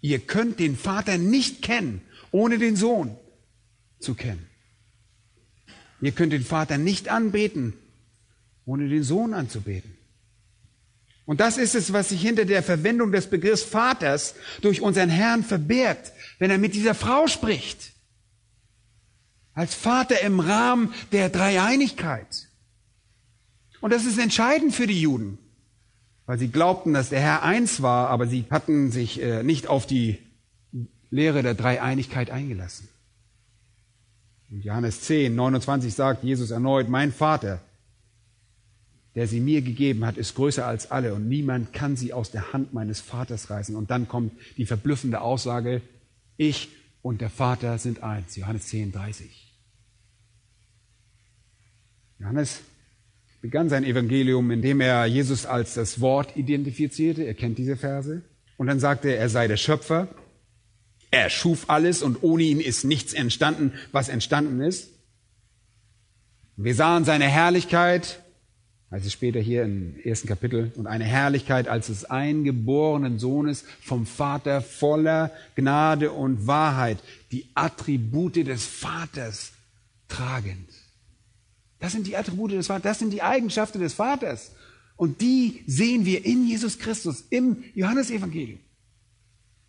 Ihr könnt den Vater nicht kennen, ohne den Sohn zu kennen. Ihr könnt den Vater nicht anbeten, ohne den Sohn anzubeten. Und das ist es, was sich hinter der Verwendung des Begriffs Vaters durch unseren Herrn verbirgt, wenn er mit dieser Frau spricht. Als Vater im Rahmen der Dreieinigkeit. Und das ist entscheidend für die Juden, weil sie glaubten, dass der Herr eins war, aber sie hatten sich äh, nicht auf die Lehre der Dreieinigkeit eingelassen. Und Johannes 10, 29 sagt Jesus erneut, mein Vater, der sie mir gegeben hat, ist größer als alle und niemand kann sie aus der Hand meines Vaters reißen. Und dann kommt die verblüffende Aussage, Ich und der Vater sind eins. Johannes 10, 30. Johannes begann sein Evangelium, indem er Jesus als das Wort identifizierte. Er kennt diese Verse. Und dann sagte er, er sei der Schöpfer. Er schuf alles und ohne ihn ist nichts entstanden, was entstanden ist. Wir sahen seine Herrlichkeit, es später hier im ersten Kapitel, und eine Herrlichkeit als des eingeborenen Sohnes vom Vater voller Gnade und Wahrheit, die Attribute des Vaters tragend. Das sind die Attribute des Vaters, das sind die Eigenschaften des Vaters. Und die sehen wir in Jesus Christus im Johannesevangelium.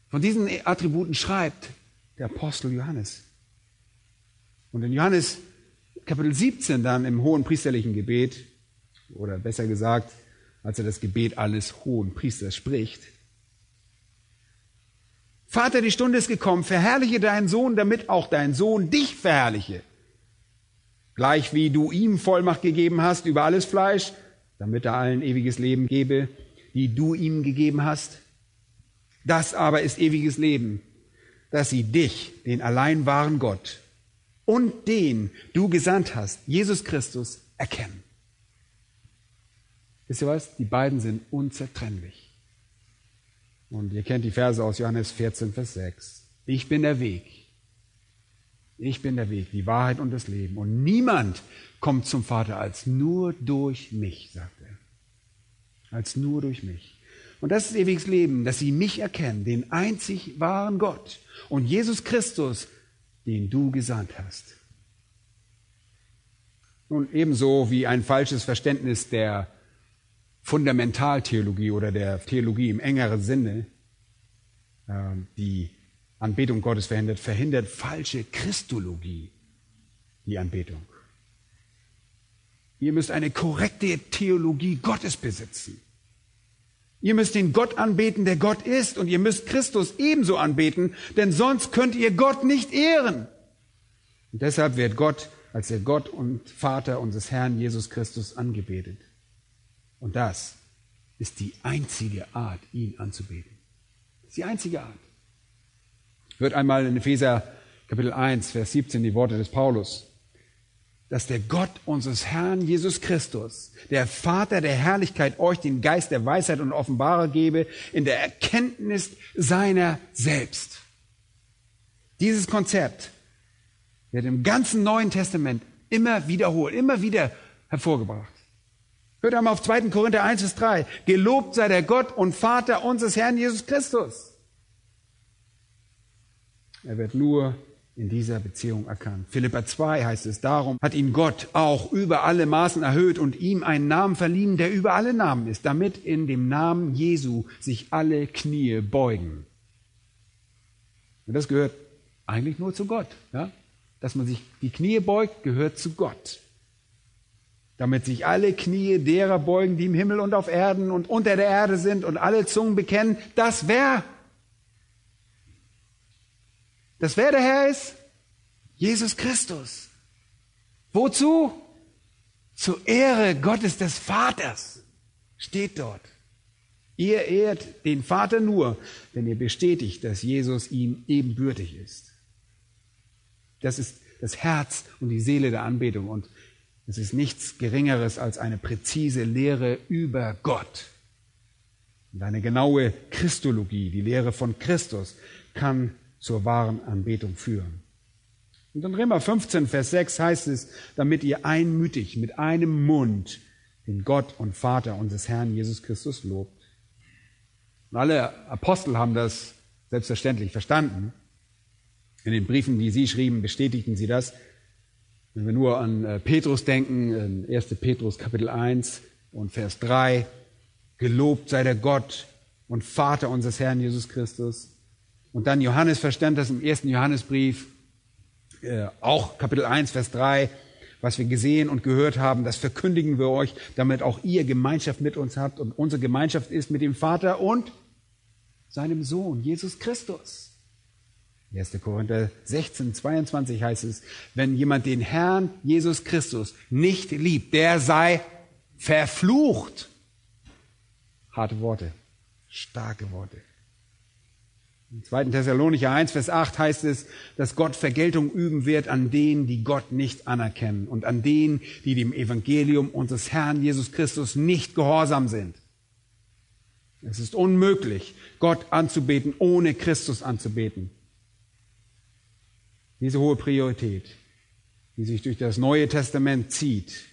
Von diesen Attributen schreibt der Apostel Johannes. Und in Johannes Kapitel 17 dann im hohen priesterlichen Gebet, oder besser gesagt, als er das Gebet alles hohen Priesters spricht, Vater, die Stunde ist gekommen, verherrliche deinen Sohn, damit auch dein Sohn dich verherrliche. Gleich wie du ihm Vollmacht gegeben hast über alles Fleisch, damit er allen ewiges Leben gebe, die du ihm gegeben hast. Das aber ist ewiges Leben, dass sie dich, den allein wahren Gott und den du gesandt hast, Jesus Christus, erkennen. Wisst ihr was? Die beiden sind unzertrennlich. Und ihr kennt die Verse aus Johannes 14, Vers 6. Ich bin der Weg, ich bin der Weg, die Wahrheit und das Leben. Und niemand kommt zum Vater als nur durch mich, sagt er. Als nur durch mich. Und das ist ewiges Leben, dass sie mich erkennen, den einzig wahren Gott und Jesus Christus, den du gesandt hast. Nun, ebenso wie ein falsches Verständnis der Fundamentaltheologie oder der Theologie im engeren Sinne, äh, die Anbetung Gottes verhindert, verhindert falsche Christologie die Anbetung. Ihr müsst eine korrekte Theologie Gottes besitzen. Ihr müsst den Gott anbeten, der Gott ist, und ihr müsst Christus ebenso anbeten, denn sonst könnt ihr Gott nicht ehren. Und deshalb wird Gott als der Gott und Vater unseres Herrn Jesus Christus angebetet. Und das ist die einzige Art, ihn anzubeten. Das ist die einzige Art. Hört einmal in Epheser Kapitel 1, Vers 17 die Worte des Paulus. Dass der Gott unseres Herrn Jesus Christus, der Vater der Herrlichkeit, euch den Geist der Weisheit und Offenbarer gebe in der Erkenntnis seiner selbst. Dieses Konzept wird im ganzen Neuen Testament immer wiederholt, immer wieder hervorgebracht. Hört einmal auf 2. Korinther 1 bis 3. Gelobt sei der Gott und Vater unseres Herrn Jesus Christus er wird nur in dieser Beziehung erkannt. Philippa 2 heißt es, darum hat ihn Gott auch über alle Maßen erhöht und ihm einen Namen verliehen, der über alle Namen ist, damit in dem Namen Jesu sich alle Knie beugen. Und das gehört eigentlich nur zu Gott. Ja? Dass man sich die Knie beugt, gehört zu Gott. Damit sich alle Knie derer beugen, die im Himmel und auf Erden und unter der Erde sind und alle Zungen bekennen, dass wer dass wer der Herr ist? Jesus Christus. Wozu? Zur Ehre Gottes des Vaters. Steht dort. Ihr ehrt den Vater nur, wenn ihr bestätigt, dass Jesus ihm ebenbürtig ist. Das ist das Herz und die Seele der Anbetung und es ist nichts Geringeres als eine präzise Lehre über Gott. Und eine genaue Christologie, die Lehre von Christus, kann zur wahren Anbetung führen. Und in Römer 15, Vers 6 heißt es, damit ihr einmütig mit einem Mund den Gott und Vater unseres Herrn Jesus Christus lobt. Und alle Apostel haben das selbstverständlich verstanden. In den Briefen, die sie schrieben, bestätigten sie das. Wenn wir nur an äh, Petrus denken, 1. Petrus Kapitel 1 und Vers 3, gelobt sei der Gott und Vater unseres Herrn Jesus Christus, und dann Johannes verstand das im ersten Johannesbrief, äh, auch Kapitel 1, Vers 3, was wir gesehen und gehört haben, das verkündigen wir euch, damit auch ihr Gemeinschaft mit uns habt. Und unsere Gemeinschaft ist mit dem Vater und seinem Sohn, Jesus Christus. 1. Korinther 16, 22 heißt es, wenn jemand den Herrn Jesus Christus nicht liebt, der sei verflucht. Harte Worte, starke Worte. Im 2. Thessalonicher 1, Vers 8 heißt es, dass Gott Vergeltung üben wird an denen, die Gott nicht anerkennen und an denen, die dem Evangelium unseres Herrn Jesus Christus nicht gehorsam sind. Es ist unmöglich, Gott anzubeten, ohne Christus anzubeten. Diese hohe Priorität, die sich durch das Neue Testament zieht,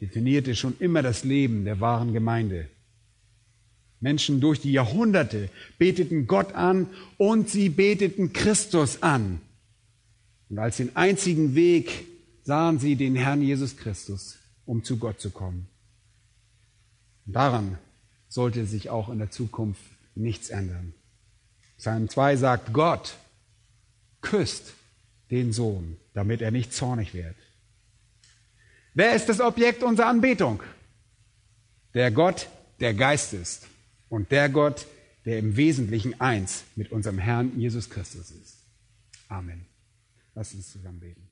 definierte schon immer das Leben der wahren Gemeinde. Menschen durch die Jahrhunderte beteten Gott an und sie beteten Christus an. Und als den einzigen Weg sahen sie den Herrn Jesus Christus, um zu Gott zu kommen. Und daran sollte sich auch in der Zukunft nichts ändern. Psalm 2 sagt, Gott küsst den Sohn, damit er nicht zornig wird. Wer ist das Objekt unserer Anbetung? Der Gott, der Geist ist und der Gott, der im Wesentlichen eins mit unserem Herrn Jesus Christus ist. Amen. Lass uns zusammen beten.